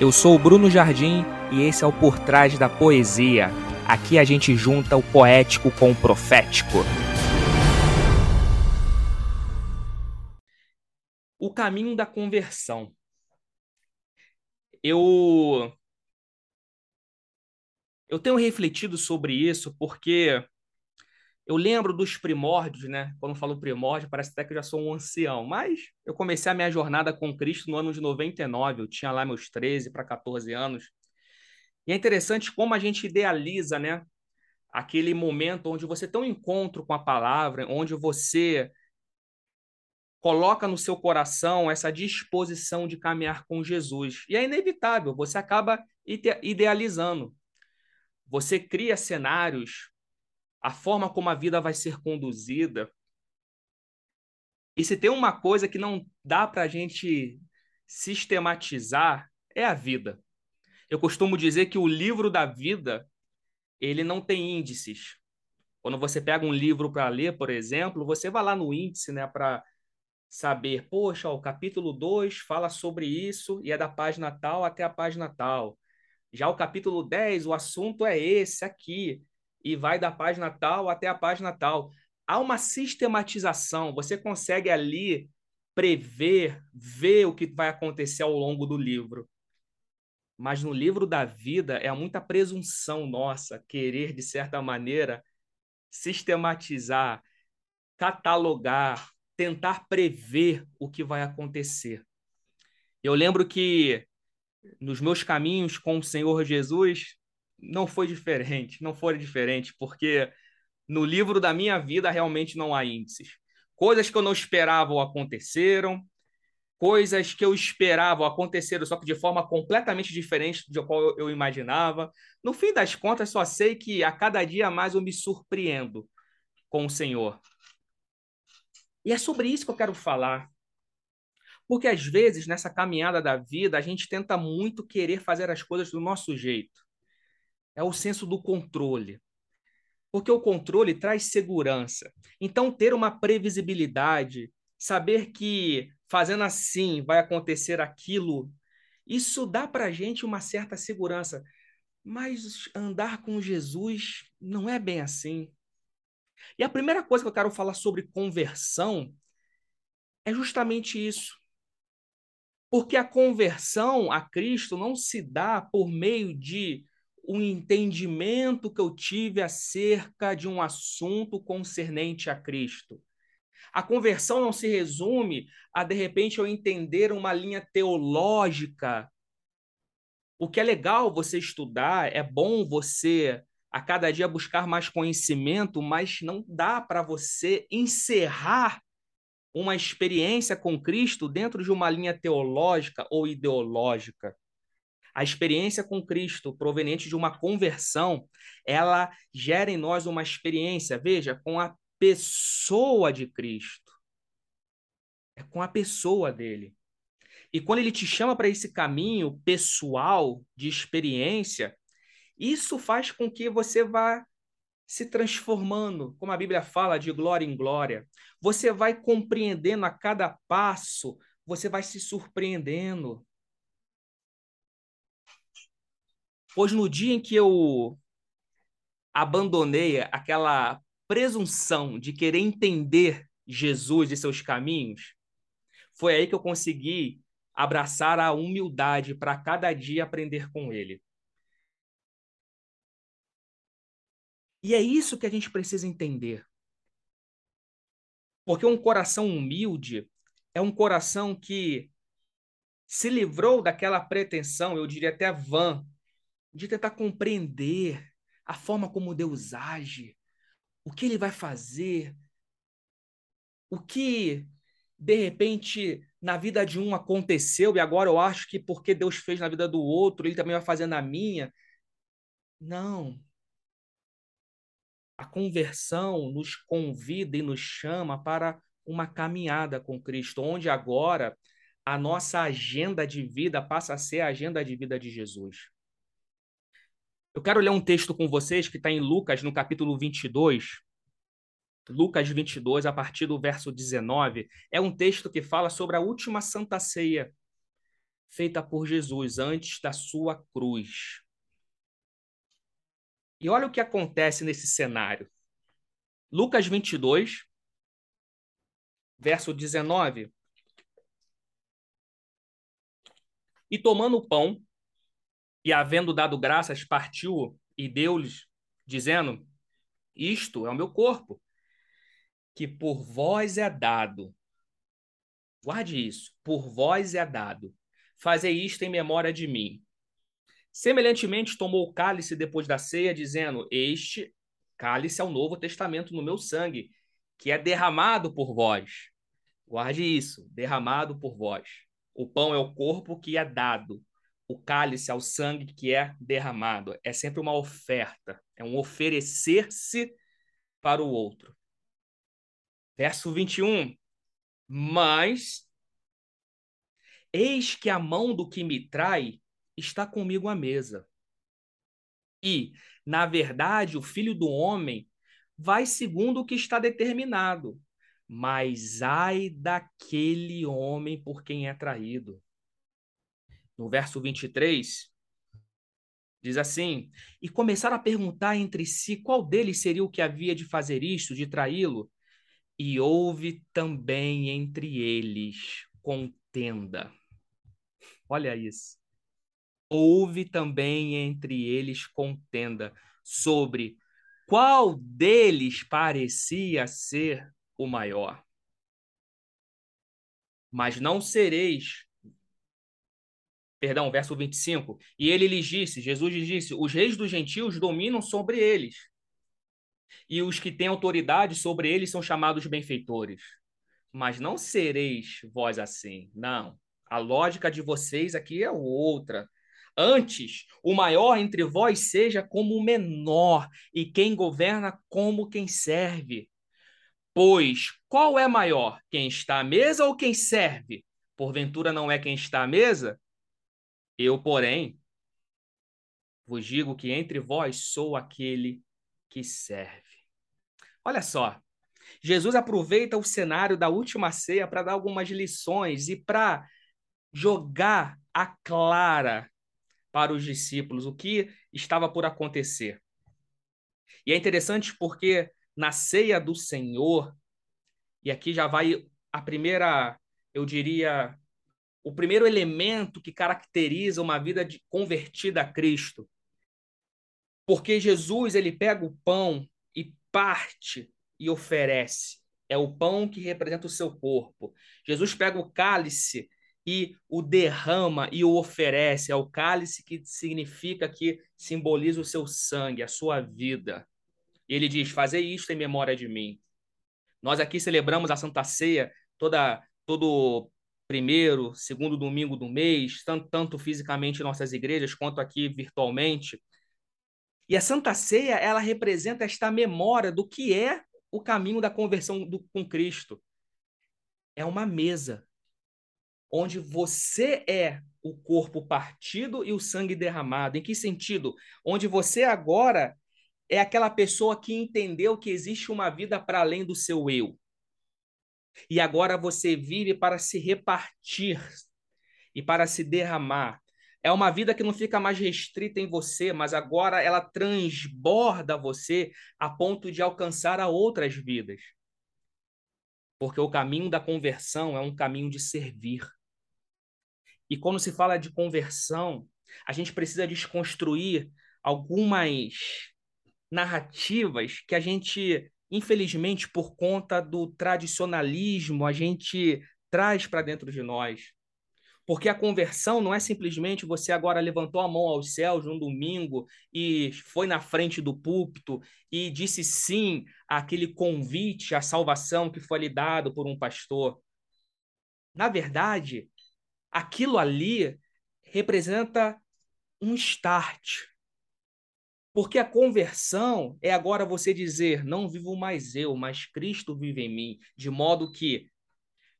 Eu sou o Bruno Jardim e esse é o Por Trás da Poesia. Aqui a gente junta o poético com o profético. O caminho da conversão. Eu eu tenho refletido sobre isso porque eu lembro dos primórdios, né? Quando falo primórdio, parece até que eu já sou um ancião, mas eu comecei a minha jornada com Cristo no ano de 99, eu tinha lá meus 13 para 14 anos. E é interessante como a gente idealiza, né? Aquele momento onde você tem um encontro com a palavra, onde você coloca no seu coração essa disposição de caminhar com Jesus. E é inevitável, você acaba idealizando. Você cria cenários a forma como a vida vai ser conduzida. E se tem uma coisa que não dá para a gente sistematizar, é a vida. Eu costumo dizer que o livro da vida ele não tem índices. Quando você pega um livro para ler, por exemplo, você vai lá no índice né, para saber, poxa, o capítulo 2 fala sobre isso e é da página tal até a página tal. Já o capítulo 10, o assunto é esse aqui e vai da página tal até a página tal. Há uma sistematização, você consegue ali prever, ver o que vai acontecer ao longo do livro. Mas no livro da vida é muita presunção nossa querer, de certa maneira, sistematizar, catalogar, tentar prever o que vai acontecer. Eu lembro que nos meus caminhos com o Senhor Jesus, não foi diferente, não foi diferente, porque no livro da minha vida realmente não há índices. Coisas que eu não esperava aconteceram, coisas que eu esperava aconteceram, só que de forma completamente diferente de qual eu imaginava. No fim das contas, só sei que a cada dia mais eu me surpreendo com o Senhor. E é sobre isso que eu quero falar. Porque às vezes, nessa caminhada da vida, a gente tenta muito querer fazer as coisas do nosso jeito é o senso do controle. Porque o controle traz segurança. Então, ter uma previsibilidade, saber que fazendo assim vai acontecer aquilo, isso dá para a gente uma certa segurança. Mas andar com Jesus não é bem assim. E a primeira coisa que eu quero falar sobre conversão é justamente isso. Porque a conversão a Cristo não se dá por meio de um entendimento que eu tive acerca de um assunto concernente a Cristo. A conversão não se resume a, de repente, eu entender uma linha teológica. O que é legal você estudar, é bom você a cada dia buscar mais conhecimento, mas não dá para você encerrar uma experiência com Cristo dentro de uma linha teológica ou ideológica. A experiência com Cristo, proveniente de uma conversão, ela gera em nós uma experiência, veja, com a pessoa de Cristo. É com a pessoa dele. E quando ele te chama para esse caminho pessoal de experiência, isso faz com que você vá se transformando, como a Bíblia fala, de glória em glória. Você vai compreendendo a cada passo, você vai se surpreendendo. Pois no dia em que eu abandonei aquela presunção de querer entender Jesus e seus caminhos, foi aí que eu consegui abraçar a humildade para cada dia aprender com ele. E é isso que a gente precisa entender. Porque um coração humilde é um coração que se livrou daquela pretensão, eu diria até vã, de tentar compreender a forma como Deus age, o que ele vai fazer, o que de repente na vida de um aconteceu e agora eu acho que porque Deus fez na vida do outro, ele também vai fazer na minha. Não. A conversão nos convida e nos chama para uma caminhada com Cristo, onde agora a nossa agenda de vida passa a ser a agenda de vida de Jesus. Eu quero ler um texto com vocês que está em Lucas, no capítulo 22. Lucas 22, a partir do verso 19. É um texto que fala sobre a última Santa Ceia. feita por Jesus antes da sua cruz. E olha o que acontece nesse cenário. Lucas 22, verso 19. E tomando o pão, e havendo dado graças, partiu e deu-lhes, dizendo: Isto é o meu corpo, que por vós é dado. Guarde isso, por vós é dado. Fazei isto em memória de mim. Semelhantemente, tomou o cálice depois da ceia, dizendo: Este cálice é o novo testamento no meu sangue, que é derramado por vós. Guarde isso, derramado por vós. O pão é o corpo que é dado. O cálice é o sangue que é derramado. É sempre uma oferta, é um oferecer-se para o outro. Verso 21. Mas eis que a mão do que me trai está comigo à mesa. E, na verdade, o filho do homem vai segundo o que está determinado. Mas ai daquele homem por quem é traído. No verso 23, diz assim: E começaram a perguntar entre si qual deles seria o que havia de fazer isto, de traí-lo. E houve também entre eles contenda. Olha isso. Houve também entre eles contenda sobre qual deles parecia ser o maior. Mas não sereis. Perdão, verso 25. E ele lhes disse, Jesus lhes disse: os reis dos gentios dominam sobre eles. E os que têm autoridade sobre eles são chamados benfeitores. Mas não sereis vós assim. Não. A lógica de vocês aqui é outra. Antes, o maior entre vós seja como o menor, e quem governa como quem serve. Pois qual é maior, quem está à mesa ou quem serve? Porventura não é quem está à mesa? Eu, porém, vos digo que entre vós sou aquele que serve. Olha só, Jesus aproveita o cenário da última ceia para dar algumas lições e para jogar a clara para os discípulos o que estava por acontecer. E é interessante porque na ceia do Senhor, e aqui já vai a primeira, eu diria, o primeiro elemento que caracteriza uma vida de convertida a Cristo. Porque Jesus, ele pega o pão e parte e oferece. É o pão que representa o seu corpo. Jesus pega o cálice e o derrama e o oferece. É o cálice que significa que simboliza o seu sangue, a sua vida. E ele diz: Fazei isto em memória de mim. Nós aqui celebramos a Santa Ceia toda, todo primeiro, segundo domingo do mês, tanto, tanto fisicamente em nossas igrejas quanto aqui virtualmente. E a Santa Ceia, ela representa esta memória do que é o caminho da conversão do, com Cristo. É uma mesa onde você é o corpo partido e o sangue derramado. Em que sentido? Onde você agora é aquela pessoa que entendeu que existe uma vida para além do seu eu. E agora você vive para se repartir e para se derramar. É uma vida que não fica mais restrita em você, mas agora ela transborda você a ponto de alcançar a outras vidas. Porque o caminho da conversão é um caminho de servir. E quando se fala de conversão, a gente precisa desconstruir algumas narrativas que a gente, infelizmente, por conta do tradicionalismo, a gente traz para dentro de nós. Porque a conversão não é simplesmente você agora levantou a mão aos céus num domingo e foi na frente do púlpito e disse sim àquele convite à salvação que foi lhe dado por um pastor. Na verdade, aquilo ali representa um start, porque a conversão é agora você dizer: não vivo mais eu, mas Cristo vive em mim, de modo que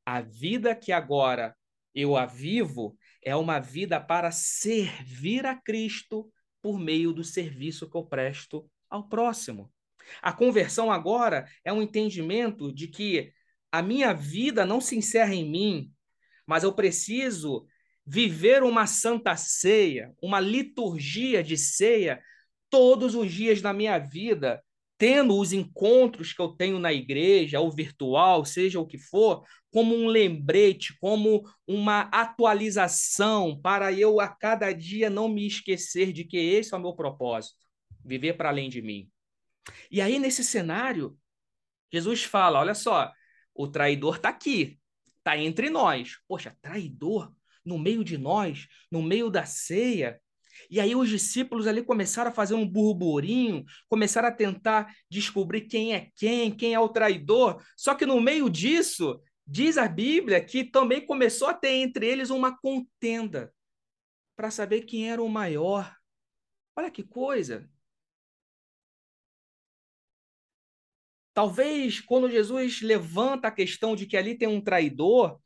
a vida que agora eu a vivo é uma vida para servir a Cristo por meio do serviço que eu presto ao próximo. A conversão agora é um entendimento de que a minha vida não se encerra em mim, mas eu preciso viver uma santa ceia, uma liturgia de ceia todos os dias da minha vida, tendo os encontros que eu tenho na igreja, ou virtual, seja o que for, como um lembrete, como uma atualização para eu a cada dia não me esquecer de que esse é o meu propósito, viver para além de mim. E aí nesse cenário, Jesus fala, olha só, o traidor está aqui, está entre nós. Poxa, traidor no meio de nós, no meio da ceia. E aí os discípulos ali começaram a fazer um burburinho, começaram a tentar descobrir quem é quem, quem é o traidor. Só que no meio disso, diz a Bíblia que também começou a ter entre eles uma contenda para saber quem era o maior. Olha que coisa. Talvez quando Jesus levanta a questão de que ali tem um traidor,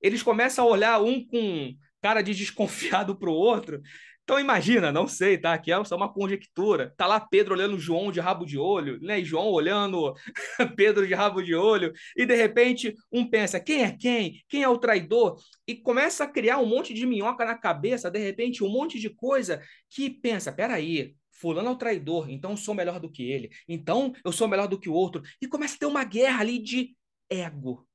eles começam a olhar um com cara de desconfiado para o outro. Então imagina, não sei, tá? Aqui é só uma conjectura. Tá lá Pedro olhando João de rabo de olho, né? E João olhando Pedro de rabo de olho, e de repente um pensa: quem é quem? Quem é o traidor? E começa a criar um monte de minhoca na cabeça, de repente um monte de coisa que pensa: peraí, fulano é o traidor, então eu sou melhor do que ele, então eu sou melhor do que o outro. E começa a ter uma guerra ali de ego.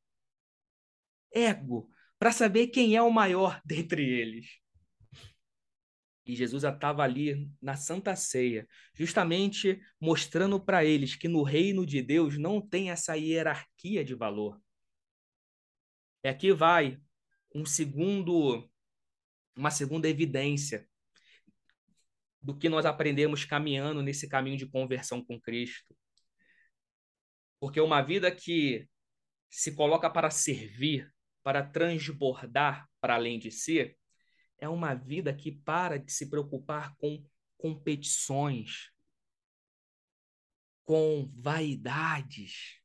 Ego, para saber quem é o maior dentre eles. E Jesus estava ali na Santa Ceia, justamente mostrando para eles que no reino de Deus não tem essa hierarquia de valor. E aqui vai um segundo uma segunda evidência do que nós aprendemos caminhando nesse caminho de conversão com Cristo. Porque uma vida que se coloca para servir, para transbordar para além de si, é uma vida que para de se preocupar com competições, com vaidades.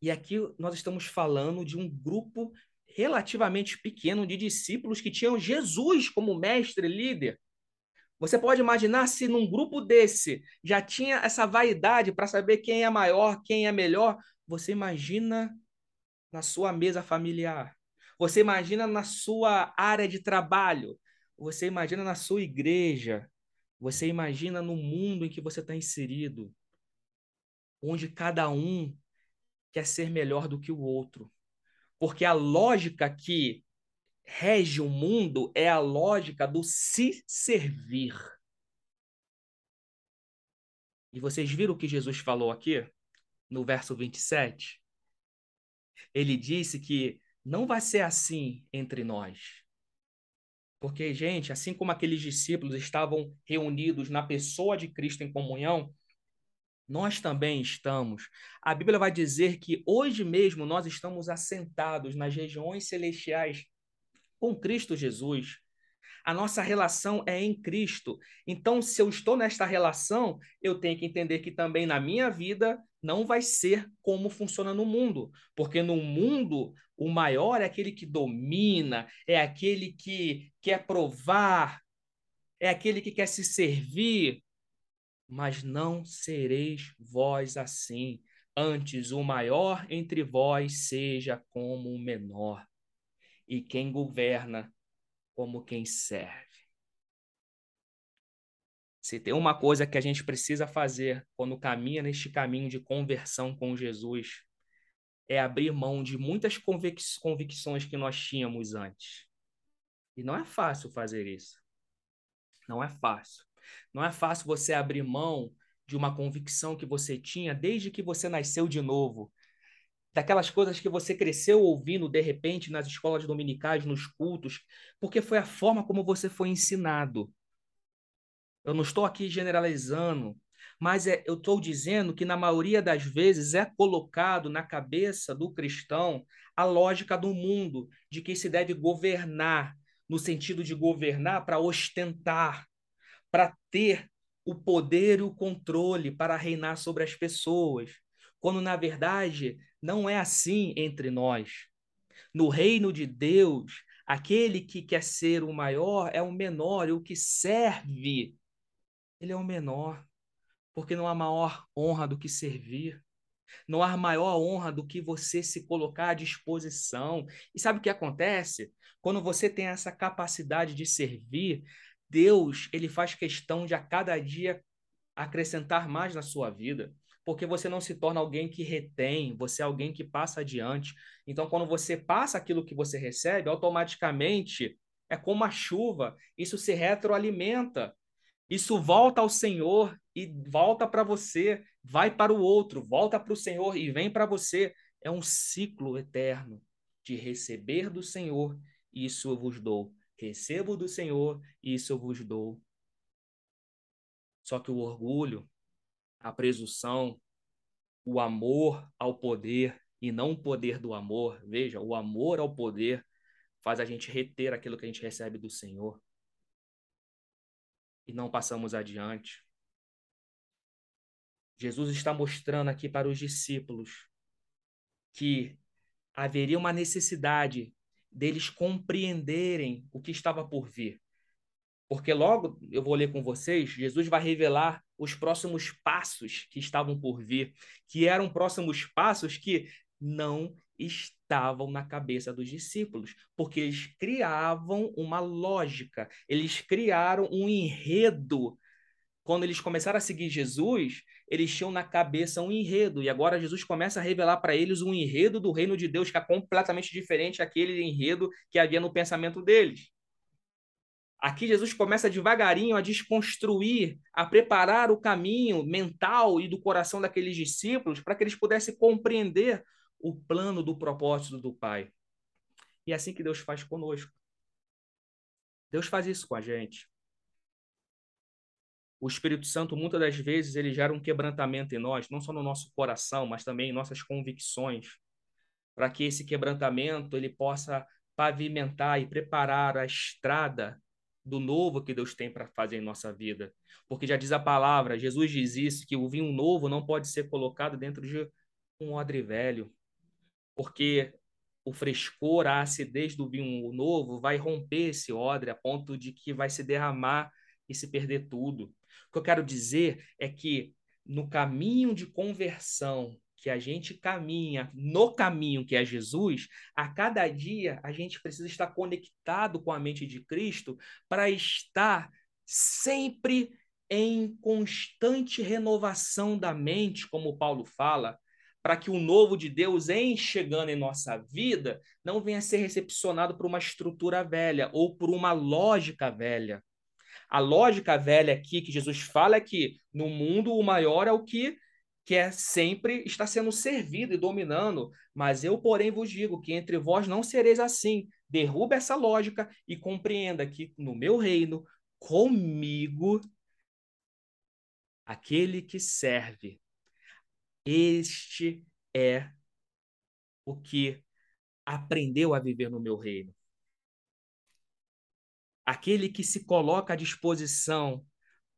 E aqui nós estamos falando de um grupo relativamente pequeno de discípulos que tinham Jesus como mestre líder. Você pode imaginar se num grupo desse já tinha essa vaidade para saber quem é maior, quem é melhor. Você imagina na sua mesa familiar. Você imagina na sua área de trabalho, você imagina na sua igreja, você imagina no mundo em que você está inserido, onde cada um quer ser melhor do que o outro. Porque a lógica que rege o mundo é a lógica do se servir. E vocês viram o que Jesus falou aqui no verso 27? Ele disse que não vai ser assim entre nós. Porque, gente, assim como aqueles discípulos estavam reunidos na pessoa de Cristo em comunhão, nós também estamos. A Bíblia vai dizer que hoje mesmo nós estamos assentados nas regiões celestiais com Cristo Jesus. A nossa relação é em Cristo. Então, se eu estou nesta relação, eu tenho que entender que também na minha vida não vai ser como funciona no mundo, porque no mundo o maior é aquele que domina, é aquele que quer provar, é aquele que quer se servir, mas não sereis vós assim. Antes o maior entre vós seja como o menor, e quem governa como quem serve. Se tem uma coisa que a gente precisa fazer quando caminha neste caminho de conversão com Jesus, é abrir mão de muitas convic convicções que nós tínhamos antes. E não é fácil fazer isso. Não é fácil. Não é fácil você abrir mão de uma convicção que você tinha desde que você nasceu de novo. Daquelas coisas que você cresceu ouvindo de repente nas escolas dominicais, nos cultos, porque foi a forma como você foi ensinado. Eu não estou aqui generalizando, mas é, eu estou dizendo que na maioria das vezes é colocado na cabeça do cristão a lógica do mundo, de que se deve governar, no sentido de governar para ostentar, para ter o poder e o controle para reinar sobre as pessoas, quando na verdade não é assim entre nós. No reino de Deus, aquele que quer ser o maior é o menor, e o que serve ele é o menor, porque não há maior honra do que servir. Não há maior honra do que você se colocar à disposição. E sabe o que acontece? Quando você tem essa capacidade de servir, Deus, ele faz questão de a cada dia acrescentar mais na sua vida, porque você não se torna alguém que retém, você é alguém que passa adiante. Então, quando você passa aquilo que você recebe, automaticamente é como a chuva, isso se retroalimenta. Isso volta ao Senhor e volta para você, vai para o outro, volta para o Senhor e vem para você. É um ciclo eterno de receber do Senhor, isso eu vos dou. Recebo do Senhor, isso eu vos dou. Só que o orgulho, a presunção, o amor ao poder e não o poder do amor, veja, o amor ao poder faz a gente reter aquilo que a gente recebe do Senhor e não passamos adiante. Jesus está mostrando aqui para os discípulos que haveria uma necessidade deles compreenderem o que estava por vir. Porque logo eu vou ler com vocês, Jesus vai revelar os próximos passos que estavam por vir, que eram próximos passos que não estavam na cabeça dos discípulos, porque eles criavam uma lógica, eles criaram um enredo. Quando eles começaram a seguir Jesus, eles tinham na cabeça um enredo, e agora Jesus começa a revelar para eles um enredo do reino de Deus que é completamente diferente daquele enredo que havia no pensamento deles. Aqui Jesus começa devagarinho a desconstruir, a preparar o caminho mental e do coração daqueles discípulos para que eles pudessem compreender o plano do propósito do Pai. E é assim que Deus faz conosco. Deus faz isso com a gente. O Espírito Santo, muitas das vezes, ele gera um quebrantamento em nós, não só no nosso coração, mas também em nossas convicções, para que esse quebrantamento ele possa pavimentar e preparar a estrada do novo que Deus tem para fazer em nossa vida. Porque já diz a palavra, Jesus diz isso, que o vinho novo não pode ser colocado dentro de um odre velho, porque o frescor, a acidez do vinho novo vai romper esse odre a ponto de que vai se derramar e se perder tudo. O que eu quero dizer é que no caminho de conversão que a gente caminha, no caminho que é Jesus, a cada dia a gente precisa estar conectado com a mente de Cristo para estar sempre em constante renovação da mente, como Paulo fala, para que o novo de Deus, em chegando em nossa vida, não venha a ser recepcionado por uma estrutura velha ou por uma lógica velha. A lógica velha aqui que Jesus fala é que no mundo o maior é o que quer sempre está sendo servido e dominando, mas eu, porém, vos digo que entre vós não sereis assim. Derruba essa lógica e compreenda que no meu reino, comigo, aquele que serve, este é o que aprendeu a viver no meu reino. Aquele que se coloca à disposição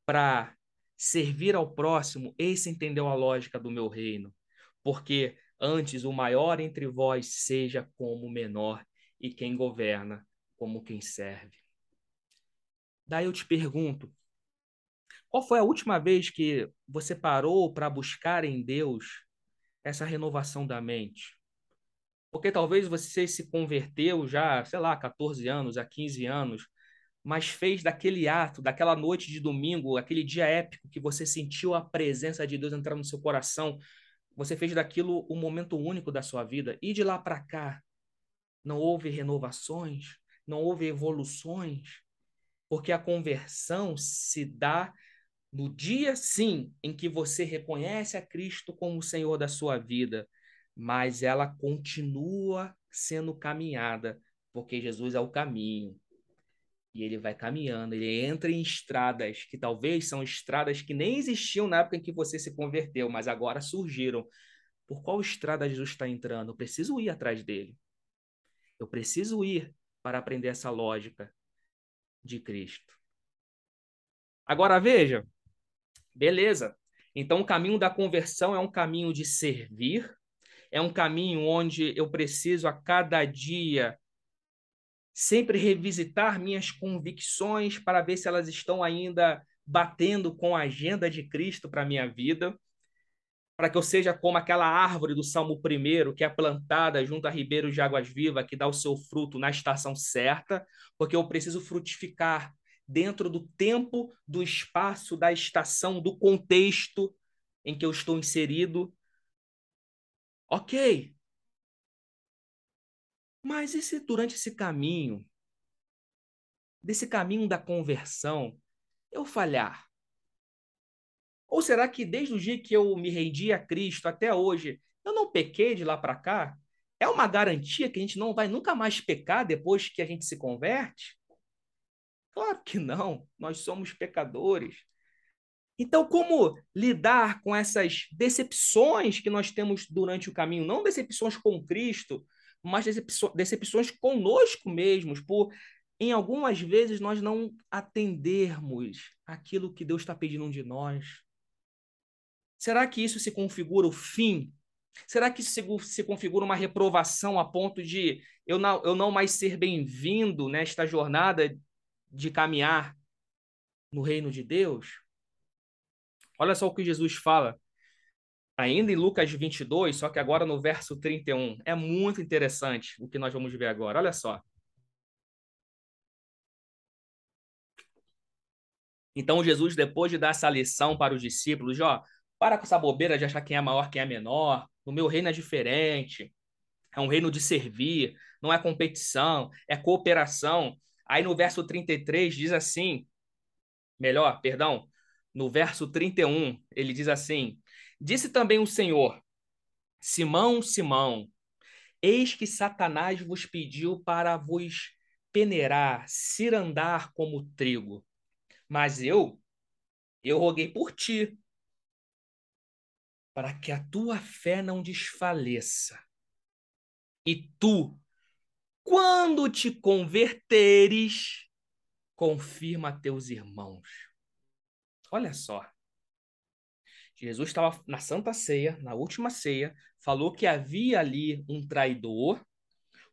para servir ao próximo, esse entendeu a lógica do meu reino. Porque antes o maior entre vós seja como o menor, e quem governa como quem serve. Daí eu te pergunto: qual foi a última vez que você parou para buscar em Deus essa renovação da mente? Porque talvez você se converteu já, sei lá, 14 anos, há 15 anos, mas fez daquele ato, daquela noite de domingo, aquele dia épico que você sentiu a presença de Deus entrar no seu coração, você fez daquilo um momento único da sua vida. E de lá para cá, não houve renovações, não houve evoluções, porque a conversão se dá no dia, sim, em que você reconhece a Cristo como o Senhor da sua vida, mas ela continua sendo caminhada, porque Jesus é o caminho. E ele vai caminhando, ele entra em estradas que talvez são estradas que nem existiam na época em que você se converteu, mas agora surgiram. Por qual estrada Jesus está entrando? Eu preciso ir atrás dele. Eu preciso ir para aprender essa lógica de Cristo. Agora veja, Beleza. Então, o caminho da conversão é um caminho de servir, é um caminho onde eu preciso a cada dia sempre revisitar minhas convicções para ver se elas estão ainda batendo com a agenda de Cristo para a minha vida, para que eu seja como aquela árvore do Salmo 1, que é plantada junto a ribeiros de águas vivas, que dá o seu fruto na estação certa, porque eu preciso frutificar dentro do tempo, do espaço, da estação, do contexto em que eu estou inserido. Ok. Mas e se durante esse caminho, desse caminho da conversão, eu falhar? Ou será que desde o dia que eu me rendi a Cristo até hoje, eu não pequei de lá para cá? É uma garantia que a gente não vai nunca mais pecar depois que a gente se converte? Claro que não, nós somos pecadores. Então, como lidar com essas decepções que nós temos durante o caminho? Não decepções com Cristo, mas decepções conosco mesmos, por em algumas vezes nós não atendermos aquilo que Deus está pedindo de nós. Será que isso se configura o fim? Será que isso se configura uma reprovação a ponto de eu não, eu não mais ser bem-vindo nesta jornada de caminhar no reino de Deus? Olha só o que Jesus fala, ainda em Lucas 22, só que agora no verso 31. É muito interessante o que nós vamos ver agora. Olha só. Então Jesus, depois de dar essa lição para os discípulos, ó, para com essa bobeira de achar quem é maior, quem é menor. No meu reino é diferente. É um reino de servir, não é competição, é cooperação. Aí no verso 33 diz assim, melhor, perdão, no verso 31, ele diz assim: Disse também o Senhor: Simão, Simão, eis que Satanás vos pediu para vos peneirar, cirandar como trigo. Mas eu, eu roguei por ti, para que a tua fé não desfaleça. E tu, quando te converteres, confirma teus irmãos. Olha só. Jesus estava na Santa Ceia, na última ceia, falou que havia ali um traidor.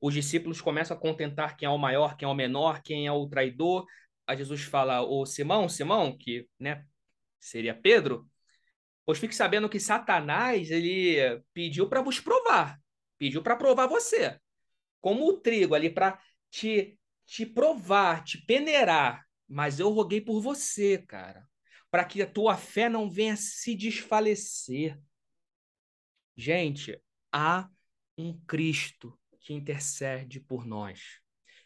Os discípulos começam a contentar quem é o maior, quem é o menor, quem é o traidor. A Jesus fala: "O Simão, Simão, que, né, seria Pedro, Pois fique sabendo que Satanás ele pediu para vos provar, pediu para provar você, como o trigo ali para te te provar, te peneirar. Mas eu roguei por você, cara, para que a tua fé não venha se desfalecer. Gente, há um Cristo que intercede por nós.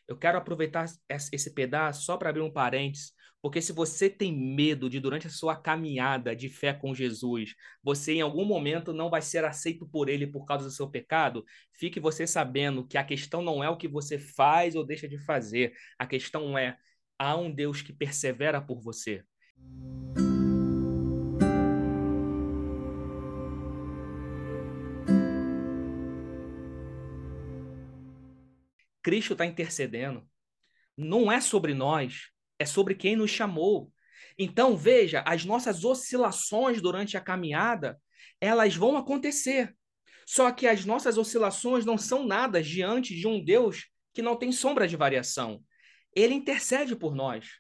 Eu quero aproveitar esse pedaço só para abrir um parênteses porque se você tem medo de, durante a sua caminhada de fé com Jesus, você em algum momento não vai ser aceito por ele por causa do seu pecado, fique você sabendo que a questão não é o que você faz ou deixa de fazer. A questão é: há um Deus que persevera por você. Cristo está intercedendo. Não é sobre nós, é sobre quem nos chamou. Então, veja, as nossas oscilações durante a caminhada, elas vão acontecer. Só que as nossas oscilações não são nada diante de um Deus que não tem sombra de variação. Ele intercede por nós.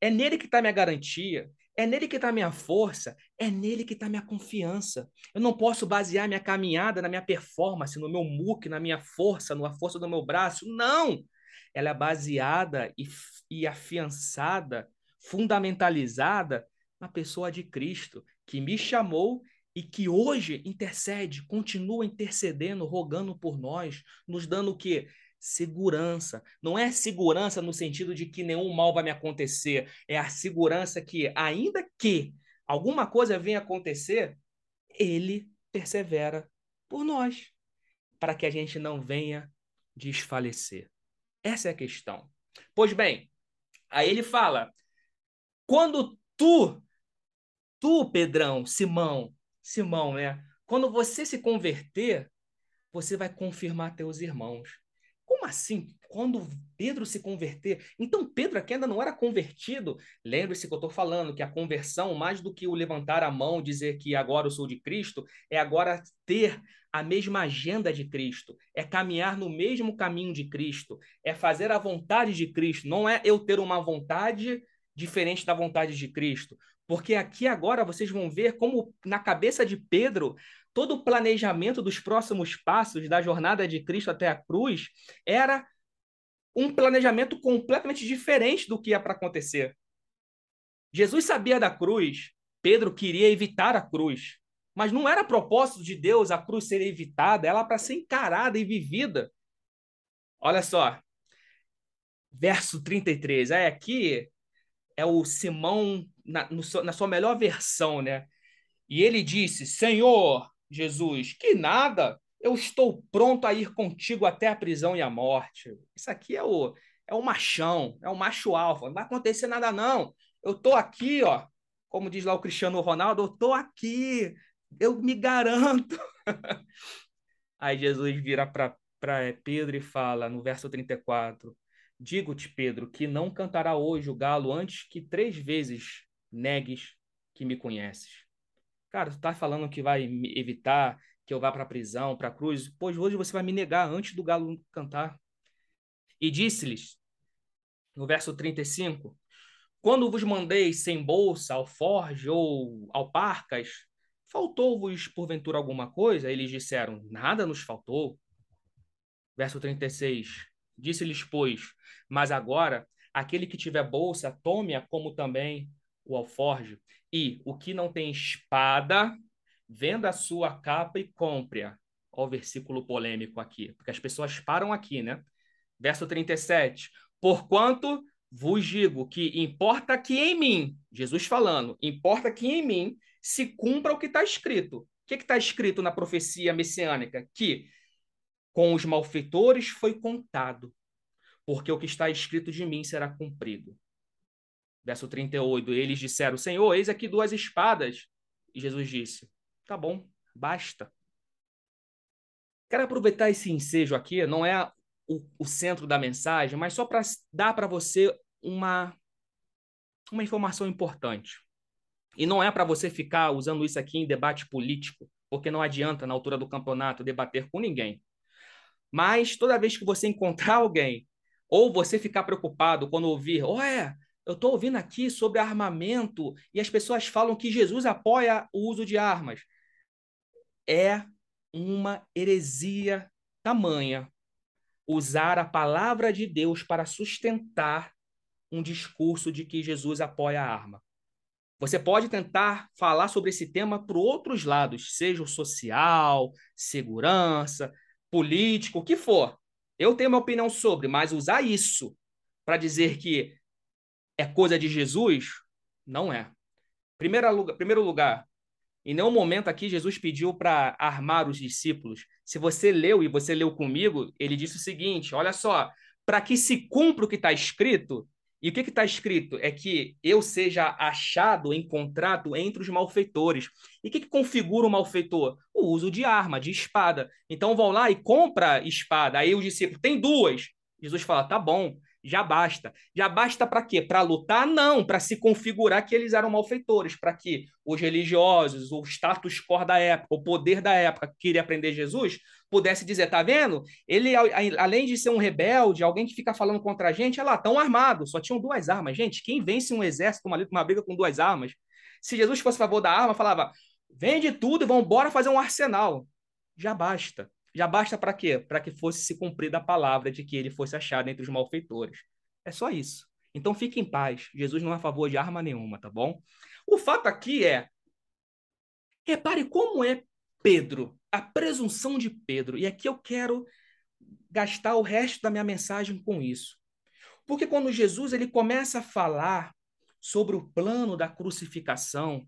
É nele que está minha garantia, é nele que está minha força, é nele que está minha confiança. Eu não posso basear minha caminhada na minha performance, no meu muque, na minha força, na força do meu braço. Não! ela é baseada e, e afiançada, fundamentalizada na pessoa de Cristo, que me chamou e que hoje intercede, continua intercedendo, rogando por nós, nos dando o quê? Segurança. Não é segurança no sentido de que nenhum mal vai me acontecer, é a segurança que, ainda que alguma coisa venha acontecer, ele persevera por nós, para que a gente não venha desfalecer. Essa é a questão. Pois bem, aí ele fala: quando tu, tu, Pedrão, Simão, Simão, né? Quando você se converter, você vai confirmar teus irmãos. Como assim? Quando Pedro se converter? Então, Pedro aqui ainda não era convertido. Lembre-se que eu estou falando que a conversão, mais do que o levantar a mão, dizer que agora eu sou de Cristo, é agora ter a mesma agenda de Cristo, é caminhar no mesmo caminho de Cristo, é fazer a vontade de Cristo. Não é eu ter uma vontade diferente da vontade de Cristo. Porque aqui agora vocês vão ver como na cabeça de Pedro todo o planejamento dos próximos passos da jornada de Cristo até a cruz era um planejamento completamente diferente do que ia para acontecer. Jesus sabia da cruz, Pedro queria evitar a cruz, mas não era propósito de Deus a cruz ser evitada, ela para ser encarada e vivida. Olha só, verso 33, é aqui é o Simão na, no, na sua melhor versão, né? E ele disse: Senhor Jesus, que nada, eu estou pronto a ir contigo até a prisão e a morte. Isso aqui é o, é o machão, é o macho alfa. Não vai acontecer nada, não. Eu tô aqui, ó. Como diz lá o Cristiano Ronaldo, eu tô aqui. Eu me garanto. Aí Jesus vira para Pedro e fala no verso 34: Digo-te, Pedro, que não cantará hoje o galo antes que três vezes negues que me conheces. Cara, tu tá falando que vai evitar que eu vá para a prisão, para a cruz, pois hoje você vai me negar antes do galo cantar. E disse-lhes, no verso 35, quando vos mandei sem bolsa, alforge ou alparcas, faltou-vos porventura alguma coisa? Eles disseram, nada nos faltou. Verso 36, disse-lhes, pois, mas agora, aquele que tiver bolsa, tome-a como também o alforge. E o que não tem espada, venda a sua capa e compre-a. Olha o versículo polêmico aqui, porque as pessoas param aqui, né? Verso 37. Porquanto vos digo que importa que em mim, Jesus falando, importa que em mim se cumpra o que está escrito. O que está escrito na profecia messiânica? Que com os malfeitores foi contado, porque o que está escrito de mim será cumprido. Verso 38, eles disseram, Senhor, eis aqui duas espadas. E Jesus disse, Tá bom, basta. Quero aproveitar esse ensejo aqui, não é o, o centro da mensagem, mas só para dar para você uma, uma informação importante. E não é para você ficar usando isso aqui em debate político, porque não adianta, na altura do campeonato, debater com ninguém. Mas toda vez que você encontrar alguém, ou você ficar preocupado quando ouvir, olha, eu estou ouvindo aqui sobre armamento e as pessoas falam que Jesus apoia o uso de armas é uma heresia tamanha usar a palavra de Deus para sustentar um discurso de que Jesus apoia a arma. Você pode tentar falar sobre esse tema por outros lados, seja o social, segurança, político, o que for. Eu tenho uma opinião sobre, mas usar isso para dizer que é coisa de Jesus, não é. Primeiro, primeiro lugar, em nenhum momento aqui Jesus pediu para armar os discípulos. Se você leu e você leu comigo, ele disse o seguinte: olha só, para que se cumpra o que está escrito, e o que está escrito? É que eu seja achado, encontrado entre os malfeitores. E o que, que configura o malfeitor? O uso de arma, de espada. Então vão lá e compra espada. Aí o discípulo tem duas. Jesus fala: tá bom, já basta. Já basta para quê? Para lutar? Não, para se configurar que eles eram malfeitores, para que os religiosos, o status quo da época, o poder da época que queria aprender Jesus, pudesse dizer, tá vendo? Ele, além de ser um rebelde, alguém que fica falando contra a gente, olha lá, tão armado, só tinham duas armas. Gente, quem vence um exército, uma, uma briga com duas armas? Se Jesus fosse a favor da arma, falava, vende tudo e vamos embora fazer um arsenal. Já basta. Já basta para quê? Para que fosse se cumprida a palavra de que ele fosse achado entre os malfeitores. É só isso. Então fique em paz. Jesus não é a favor de arma nenhuma, tá bom? O fato aqui é repare como é Pedro, a presunção de Pedro. E aqui eu quero gastar o resto da minha mensagem com isso. Porque quando Jesus ele começa a falar sobre o plano da crucificação,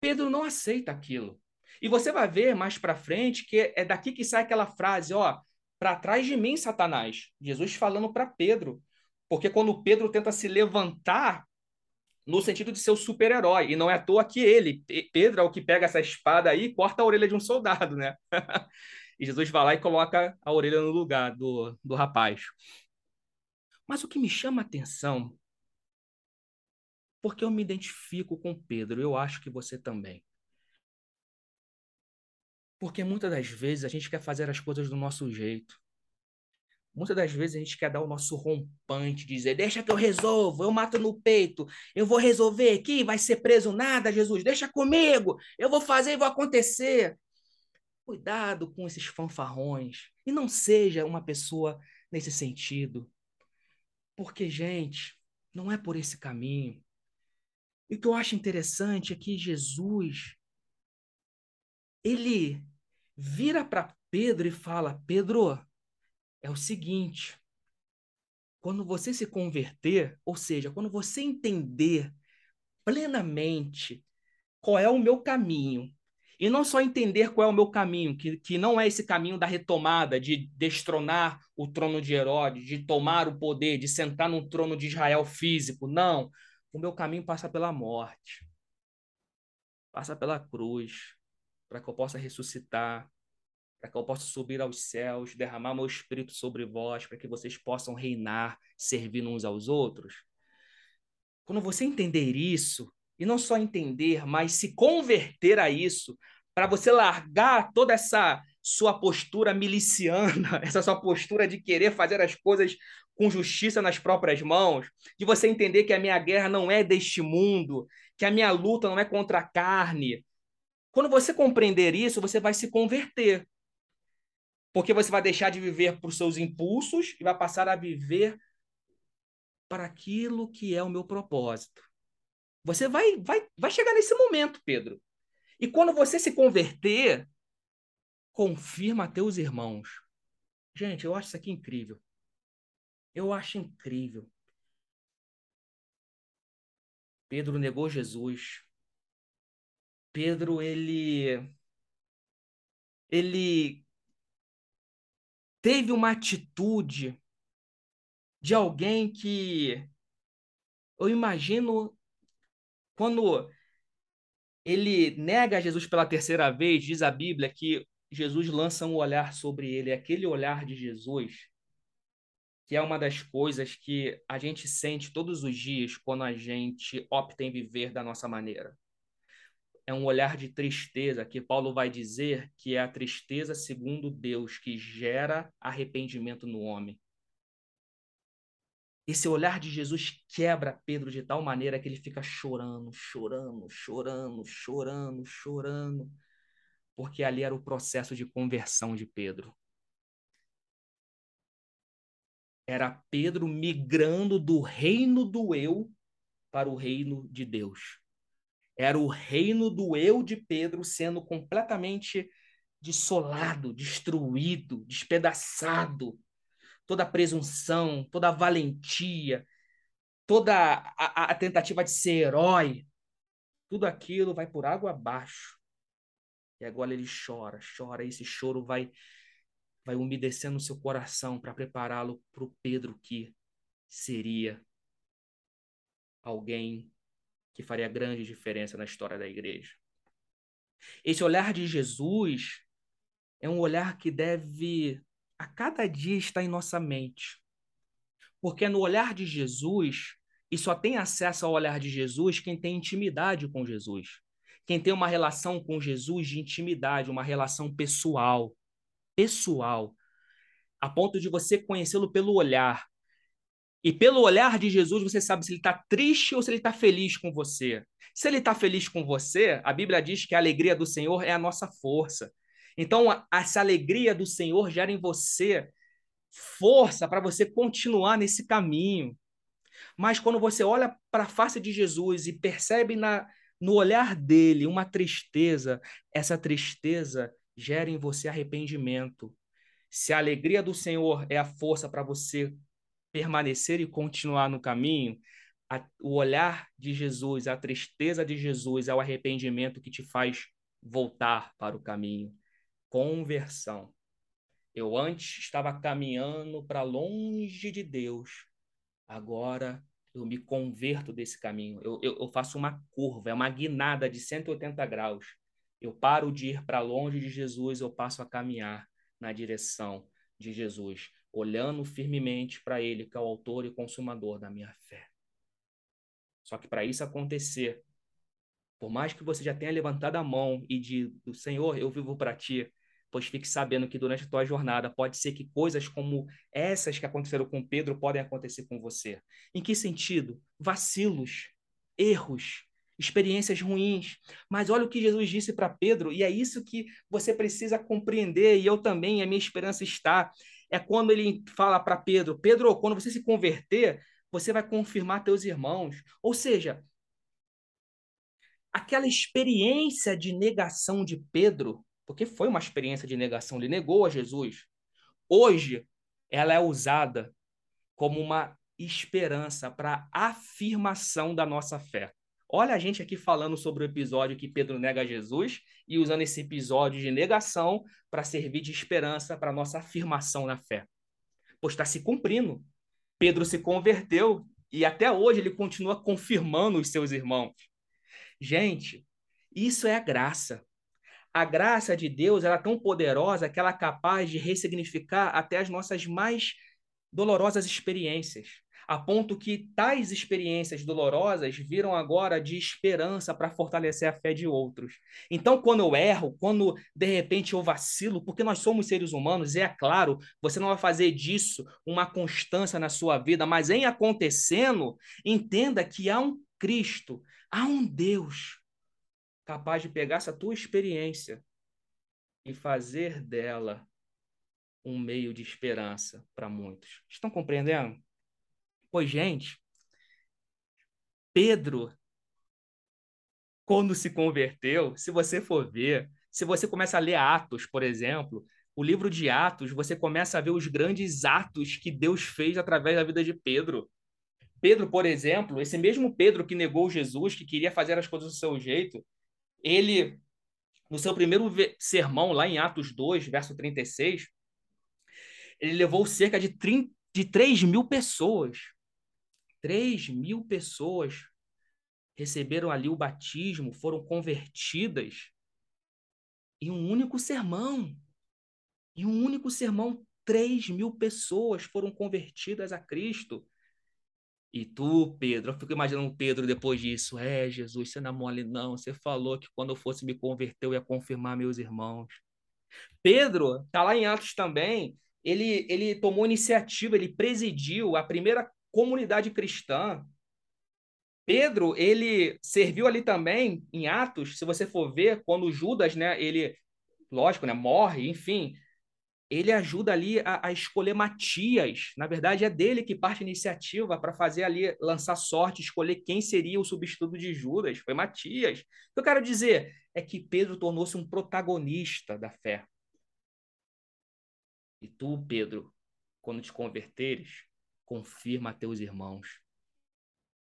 Pedro não aceita aquilo. E você vai ver mais para frente que é daqui que sai aquela frase, ó, para trás de mim, Satanás. Jesus falando para Pedro. Porque quando Pedro tenta se levantar no sentido de ser o super-herói, e não é à toa que ele, Pedro é o que pega essa espada aí e corta a orelha de um soldado, né? e Jesus vai lá e coloca a orelha no lugar do, do rapaz. Mas o que me chama a atenção, porque eu me identifico com Pedro, eu acho que você também. Porque muitas das vezes a gente quer fazer as coisas do nosso jeito. Muitas das vezes a gente quer dar o nosso rompante, dizer: deixa que eu resolvo, eu mato no peito, eu vou resolver aqui, vai ser preso nada, Jesus, deixa comigo, eu vou fazer e vou acontecer. Cuidado com esses fanfarrões e não seja uma pessoa nesse sentido. Porque, gente, não é por esse caminho. E o que eu acho interessante é que Jesus ele vira para Pedro e fala: Pedro, é o seguinte, quando você se converter, ou seja, quando você entender plenamente qual é o meu caminho, e não só entender qual é o meu caminho, que, que não é esse caminho da retomada, de destronar o trono de Herodes, de tomar o poder, de sentar no trono de Israel físico. Não. O meu caminho passa pela morte, passa pela cruz, para que eu possa ressuscitar, para que eu possa subir aos céus, derramar meu espírito sobre vós, para que vocês possam reinar, servindo uns aos outros. Quando você entender isso, e não só entender, mas se converter a isso, para você largar toda essa sua postura miliciana, essa sua postura de querer fazer as coisas com justiça nas próprias mãos, de você entender que a minha guerra não é deste mundo, que a minha luta não é contra a carne, quando você compreender isso, você vai se converter. Porque você vai deixar de viver por seus impulsos e vai passar a viver para aquilo que é o meu propósito. Você vai, vai, vai chegar nesse momento, Pedro. E quando você se converter, confirma teus irmãos. Gente, eu acho isso aqui incrível. Eu acho incrível. Pedro negou Jesus. Pedro, ele ele teve uma atitude de alguém que eu imagino quando ele nega Jesus pela terceira vez, diz a Bíblia que Jesus lança um olhar sobre ele, aquele olhar de Jesus, que é uma das coisas que a gente sente todos os dias quando a gente opta em viver da nossa maneira é um olhar de tristeza, que Paulo vai dizer que é a tristeza segundo Deus, que gera arrependimento no homem. Esse olhar de Jesus quebra Pedro de tal maneira que ele fica chorando, chorando, chorando, chorando, chorando, porque ali era o processo de conversão de Pedro. Era Pedro migrando do reino do eu para o reino de Deus. Era o reino do eu de Pedro sendo completamente dissolado, destruído, despedaçado. Toda a presunção, toda a valentia, toda a, a, tentativa de ser herói, tudo aquilo vai por água abaixo. E agora ele chora, chora, e esse choro vai vai umedecendo o seu coração para prepará-lo para o Pedro que seria alguém que faria grande diferença na história da igreja. Esse olhar de Jesus é um olhar que deve a cada dia estar em nossa mente. Porque no olhar de Jesus, e só tem acesso ao olhar de Jesus quem tem intimidade com Jesus. Quem tem uma relação com Jesus de intimidade, uma relação pessoal. Pessoal. A ponto de você conhecê-lo pelo olhar. E pelo olhar de Jesus, você sabe se ele está triste ou se ele está feliz com você. Se ele está feliz com você, a Bíblia diz que a alegria do Senhor é a nossa força. Então, essa alegria do Senhor gera em você força para você continuar nesse caminho. Mas quando você olha para a face de Jesus e percebe na, no olhar dele uma tristeza, essa tristeza gera em você arrependimento. Se a alegria do Senhor é a força para você permanecer e continuar no caminho, a, o olhar de Jesus, a tristeza de Jesus é o arrependimento que te faz voltar para o caminho. Conversão. Eu antes estava caminhando para longe de Deus, agora eu me converto desse caminho. Eu, eu, eu, faço uma curva, é uma guinada de 180 graus. Eu paro de ir para longe de Jesus, eu passo a caminhar na direção de Jesus olhando firmemente para Ele, que é o autor e consumador da minha fé. Só que para isso acontecer, por mais que você já tenha levantado a mão e dito, Senhor, eu vivo para ti, pois fique sabendo que durante a tua jornada pode ser que coisas como essas que aconteceram com Pedro podem acontecer com você. Em que sentido? Vacilos, erros, experiências ruins. Mas olha o que Jesus disse para Pedro, e é isso que você precisa compreender, e eu também, a minha esperança está. É quando ele fala para Pedro: Pedro, quando você se converter, você vai confirmar teus irmãos. Ou seja, aquela experiência de negação de Pedro porque foi uma experiência de negação, ele negou a Jesus. Hoje, ela é usada como uma esperança para afirmação da nossa fé. Olha a gente aqui falando sobre o episódio que Pedro nega Jesus e usando esse episódio de negação para servir de esperança para nossa afirmação na fé. Pois está se cumprindo. Pedro se converteu e até hoje ele continua confirmando os seus irmãos. Gente, isso é a graça a graça de Deus ela é tão poderosa que ela é capaz de ressignificar até as nossas mais dolorosas experiências, a ponto que tais experiências dolorosas viram agora de esperança para fortalecer a fé de outros. Então, quando eu erro, quando de repente eu vacilo, porque nós somos seres humanos, e é claro, você não vai fazer disso uma constância na sua vida, mas em acontecendo, entenda que há um Cristo, há um Deus capaz de pegar essa tua experiência e fazer dela um meio de esperança para muitos. Estão compreendendo? Pois, gente, Pedro, quando se converteu, se você for ver, se você começa a ler Atos, por exemplo, o livro de Atos, você começa a ver os grandes atos que Deus fez através da vida de Pedro. Pedro, por exemplo, esse mesmo Pedro que negou Jesus, que queria fazer as coisas do seu jeito, ele, no seu primeiro sermão, lá em Atos 2, verso 36, ele levou cerca de, 30, de 3 mil pessoas. 3 mil pessoas receberam ali o batismo, foram convertidas em um único sermão. Em um único sermão, 3 mil pessoas foram convertidas a Cristo. E tu, Pedro, eu fico imaginando Pedro depois disso. É, Jesus, você não é mole, não. Você falou que quando eu fosse me converter, eu ia confirmar meus irmãos. Pedro, tá lá em Atos também, ele, ele tomou iniciativa, ele presidiu a primeira comunidade cristã. Pedro, ele serviu ali também em Atos, se você for ver, quando Judas, né, ele, lógico, né, morre, enfim, ele ajuda ali a, a, escolher Matias. Na verdade, é dele que parte a iniciativa para fazer ali, lançar sorte, escolher quem seria o substituto de Judas. Foi Matias. O que eu quero dizer é que Pedro tornou-se um protagonista da fé. E tu, Pedro, quando te converteres, confirma a teus irmãos.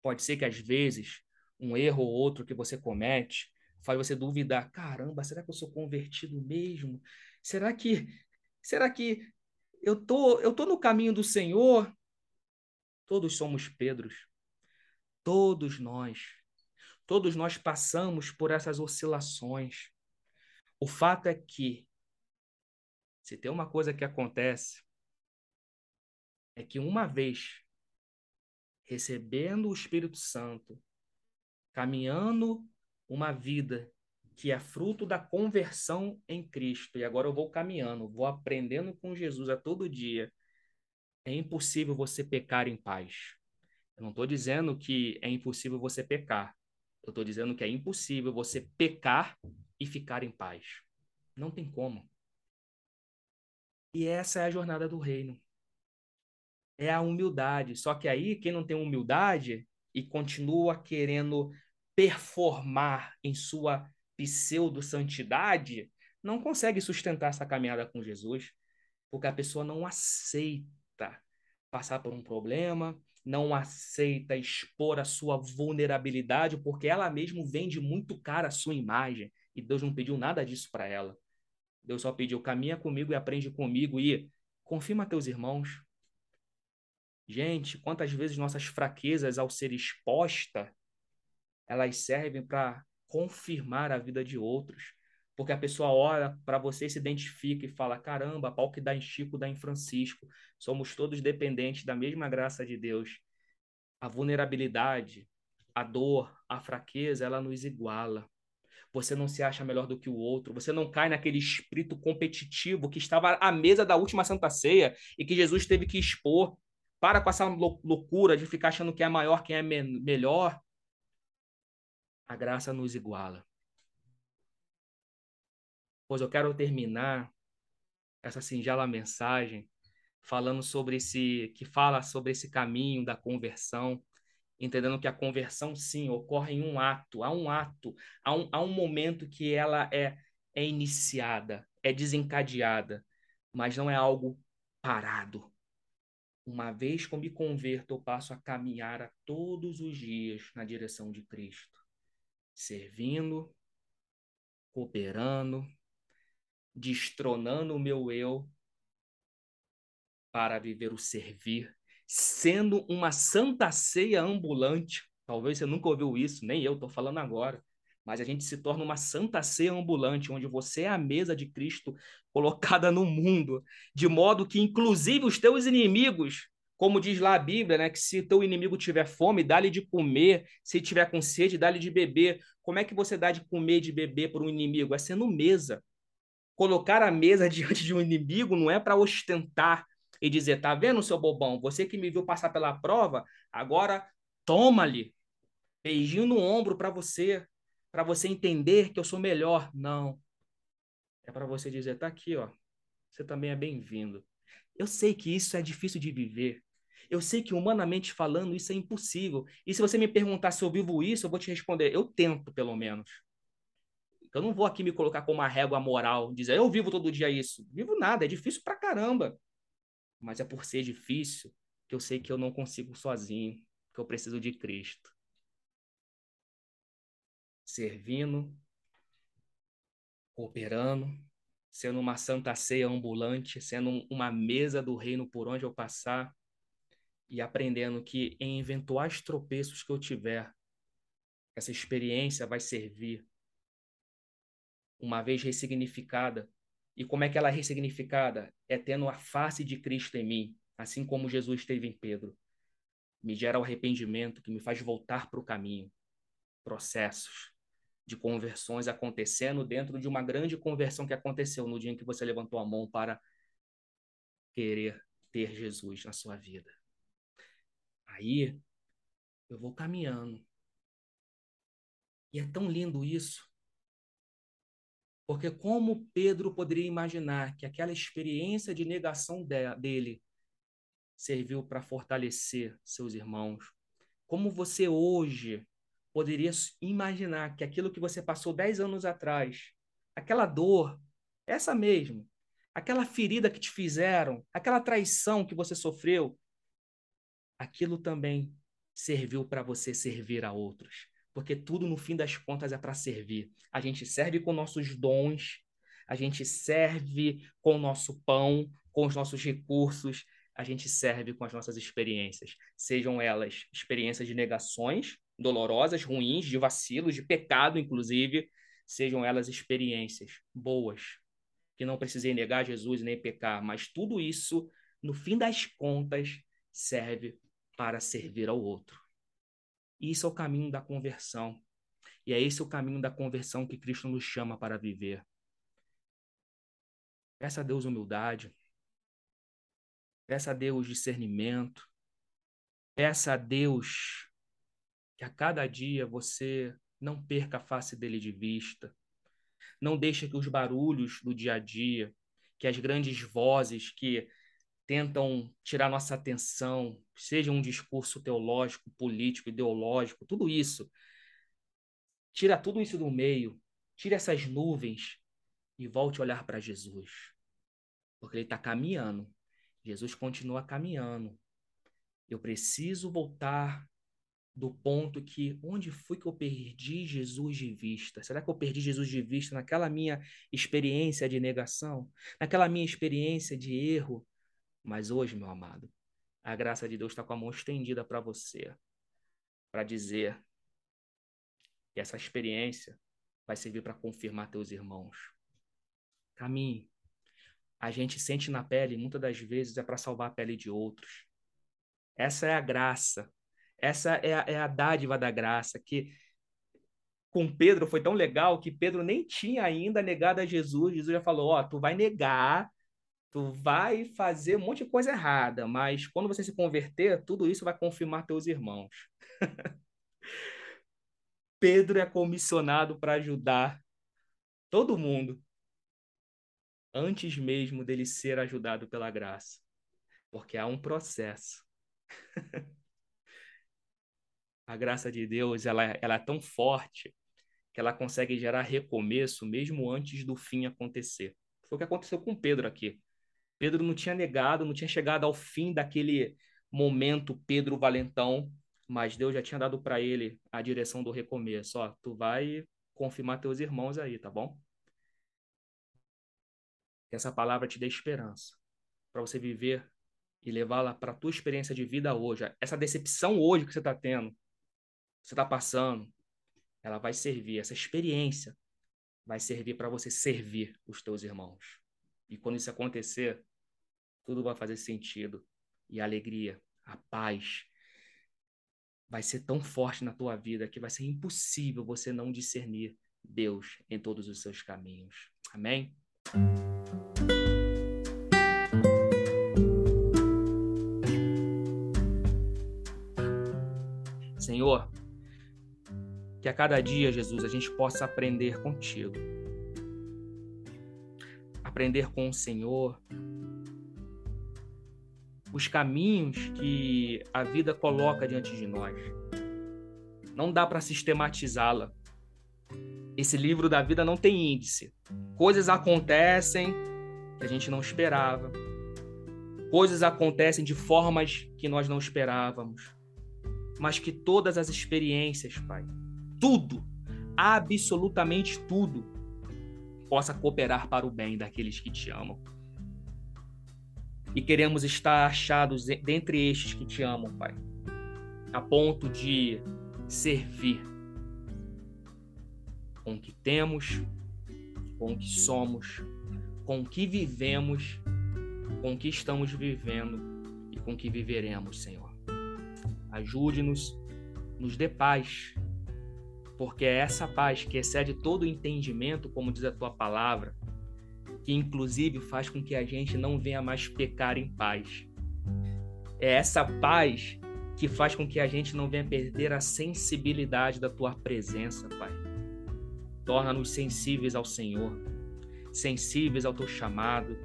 Pode ser que às vezes um erro ou outro que você comete faz você duvidar: caramba, será que eu sou convertido mesmo? Será que Será que eu tô, eu tô no caminho do Senhor? Todos somos Pedros. Todos nós. Todos nós passamos por essas oscilações. O fato é que, se tem uma coisa que acontece, é que uma vez recebendo o Espírito Santo, caminhando uma vida que é fruto da conversão em Cristo. E agora eu vou caminhando, vou aprendendo com Jesus a todo dia. É impossível você pecar em paz. Eu não estou dizendo que é impossível você pecar. Eu estou dizendo que é impossível você pecar e ficar em paz. Não tem como. E essa é a jornada do reino. É a humildade. Só que aí, quem não tem humildade e continua querendo performar em sua pseudo-santidade não consegue sustentar essa caminhada com Jesus, porque a pessoa não aceita passar por um problema, não aceita expor a sua vulnerabilidade, porque ela mesma vende muito cara a sua imagem, e Deus não pediu nada disso para ela. Deus só pediu: caminha comigo e aprende comigo e confirma teus irmãos. Gente, quantas vezes nossas fraquezas, ao ser exposta, elas servem para confirmar a vida de outros. Porque a pessoa olha para você se identifica e fala: caramba, pau que dá em Chico, dá em Francisco. Somos todos dependentes da mesma graça de Deus. A vulnerabilidade, a dor, a fraqueza, ela nos iguala. você não se acha melhor do que o outro, você não cai naquele espírito competitivo que estava à mesa da última Santa Ceia e que Jesus teve que expor. Para com essa loucura de ficar achando que é maior, quem é me melhor. A graça nos iguala. Pois eu quero terminar essa singela mensagem falando sobre esse que fala sobre esse caminho da conversão entendendo que a conversão, sim, ocorre em um ato, há um ato, há um, há um momento que ela é, é iniciada, é desencadeada, mas não é algo parado. Uma vez que eu me converto, eu passo a caminhar a todos os dias na direção de Cristo, servindo, cooperando, destronando o meu eu para viver o servir sendo uma santa ceia ambulante. Talvez você nunca ouviu isso, nem eu estou falando agora. Mas a gente se torna uma santa ceia ambulante, onde você é a mesa de Cristo colocada no mundo, de modo que, inclusive, os teus inimigos, como diz lá a Bíblia, né, que se teu inimigo tiver fome, dá-lhe de comer, se tiver com sede, dá-lhe de beber. Como é que você dá de comer e de beber para um inimigo? É sendo mesa. Colocar a mesa diante de um inimigo não é para ostentar, e dizer: tá vendo, seu bobão? Você que me viu passar pela prova, agora toma-lhe. Beijinho no ombro para você, para você entender que eu sou melhor. Não. É para você dizer: tá aqui, ó. Você também é bem-vindo. Eu sei que isso é difícil de viver. Eu sei que, humanamente falando, isso é impossível. E se você me perguntar se eu vivo isso, eu vou te responder: eu tento, pelo menos. Eu não vou aqui me colocar como uma régua moral, dizer eu vivo todo dia isso. Vivo nada, é difícil pra caramba mas é por ser difícil que eu sei que eu não consigo sozinho, que eu preciso de Cristo. Servindo, cooperando, sendo uma santa ceia ambulante, sendo uma mesa do reino por onde eu passar e aprendendo que em eventuais tropeços que eu tiver, essa experiência vai servir uma vez ressignificada e como é que ela é ressignificada? É tendo a face de Cristo em mim, assim como Jesus teve em Pedro. Me gera o arrependimento que me faz voltar para o caminho. Processos de conversões acontecendo dentro de uma grande conversão que aconteceu no dia em que você levantou a mão para querer ter Jesus na sua vida. Aí eu vou caminhando. E é tão lindo isso, porque como Pedro poderia imaginar que aquela experiência de negação de, dele serviu para fortalecer seus irmãos? Como você hoje poderia imaginar que aquilo que você passou dez anos atrás, aquela dor, essa mesmo, aquela ferida que te fizeram, aquela traição que você sofreu, aquilo também serviu para você servir a outros porque tudo no fim das contas é para servir. A gente serve com nossos dons, a gente serve com o nosso pão, com os nossos recursos, a gente serve com as nossas experiências, sejam elas experiências de negações dolorosas, ruins, de vacilos, de pecado, inclusive, sejam elas experiências boas, que não precisei negar Jesus nem pecar, mas tudo isso, no fim das contas, serve para servir ao outro. Isso é o caminho da conversão. E é esse o caminho da conversão que Cristo nos chama para viver. Peça a Deus humildade. Peça a Deus discernimento. Peça a Deus que a cada dia você não perca a face dele de vista. Não deixe que os barulhos do dia a dia, que as grandes vozes que tentam tirar nossa atenção, seja um discurso teológico, político, ideológico, tudo isso. Tira tudo isso do meio, tira essas nuvens e volte a olhar para Jesus. Porque ele está caminhando. Jesus continua caminhando. Eu preciso voltar do ponto que onde foi que eu perdi Jesus de vista? Será que eu perdi Jesus de vista naquela minha experiência de negação, naquela minha experiência de erro, mas hoje, meu amado, a graça de Deus está com a mão estendida para você, para dizer que essa experiência vai servir para confirmar teus irmãos. Caminhe. A gente sente na pele, muitas das vezes, é para salvar a pele de outros. Essa é a graça. Essa é a, é a dádiva da graça, que com Pedro foi tão legal que Pedro nem tinha ainda negado a Jesus. Jesus já falou: Ó, oh, tu vai negar, tu vai fazer um monte de coisa errada, mas quando você se converter, tudo isso vai confirmar teus irmãos. Pedro é comissionado para ajudar todo mundo antes mesmo dele ser ajudado pela graça, porque há um processo. a graça de Deus ela, ela é tão forte que ela consegue gerar recomeço mesmo antes do fim acontecer. Foi o que aconteceu com Pedro aqui. Pedro não tinha negado, não tinha chegado ao fim daquele momento Pedro valentão, mas Deus já tinha dado para ele a direção do recomeço. Ó, tu vai confirmar teus irmãos aí, tá bom? Que essa palavra te dê esperança para você viver e levá-la para a tua experiência de vida hoje. Essa decepção hoje que você está tendo, você está passando, ela vai servir, essa experiência vai servir para você servir os teus irmãos. E quando isso acontecer, tudo vai fazer sentido. E a alegria, a paz, vai ser tão forte na tua vida que vai ser impossível você não discernir Deus em todos os seus caminhos. Amém? Senhor, que a cada dia, Jesus, a gente possa aprender contigo. Aprender com o Senhor. Os caminhos que a vida coloca diante de nós. Não dá para sistematizá-la. Esse livro da vida não tem índice. Coisas acontecem que a gente não esperava. Coisas acontecem de formas que nós não esperávamos. Mas que todas as experiências, Pai, tudo, absolutamente tudo, possa cooperar para o bem daqueles que te amam. E queremos estar achados dentre estes que te amam, Pai, a ponto de servir com o que temos, com o que somos, com o que vivemos, com o que estamos vivendo e com o que viveremos, Senhor. Ajude-nos, nos dê paz porque é essa paz que excede todo o entendimento, como diz a tua palavra, que inclusive faz com que a gente não venha mais pecar em paz. É essa paz que faz com que a gente não venha perder a sensibilidade da tua presença, Pai. Torna-nos sensíveis ao Senhor, sensíveis ao teu chamado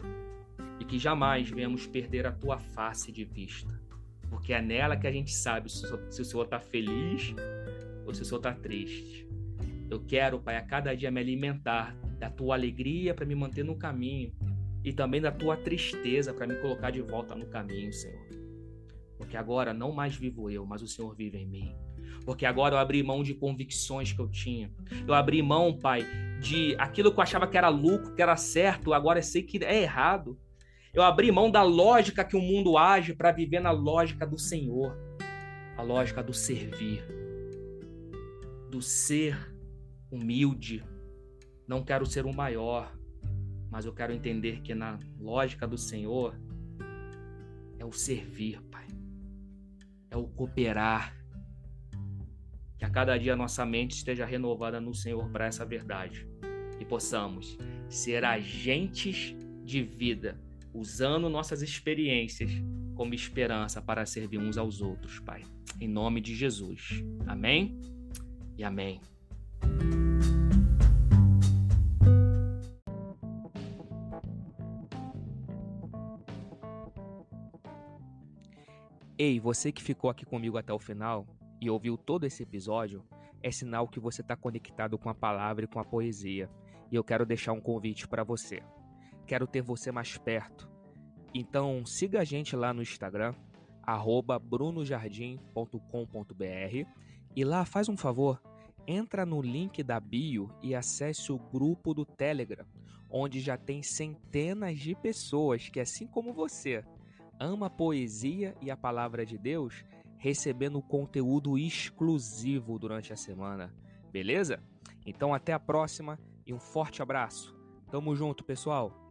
e que jamais venhamos perder a tua face de vista, porque é nela que a gente sabe se o Senhor está feliz ou se o Senhor está triste. Eu quero, Pai, a cada dia me alimentar da tua alegria para me manter no caminho e também da tua tristeza para me colocar de volta no caminho, Senhor. Porque agora não mais vivo eu, mas o Senhor vive em mim. Porque agora eu abri mão de convicções que eu tinha. Eu abri mão, Pai, de aquilo que eu achava que era lucro, que era certo, agora eu sei que é errado. Eu abri mão da lógica que o mundo age para viver na lógica do Senhor, a lógica do servir do ser humilde. Não quero ser o maior, mas eu quero entender que na lógica do Senhor é o servir, Pai. É o cooperar. Que a cada dia a nossa mente esteja renovada no Senhor para essa verdade e possamos ser agentes de vida, usando nossas experiências como esperança para servir uns aos outros, Pai. Em nome de Jesus. Amém e amém. Ei, você que ficou aqui comigo até o final e ouviu todo esse episódio, é sinal que você está conectado com a palavra e com a poesia. E eu quero deixar um convite para você. Quero ter você mais perto. Então siga a gente lá no Instagram, brunojardim.com.br e lá faz um favor, entra no link da bio e acesse o grupo do Telegram, onde já tem centenas de pessoas que, assim como você, ama a poesia e a palavra de Deus, recebendo conteúdo exclusivo durante a semana. Beleza? Então até a próxima e um forte abraço. Tamo junto, pessoal.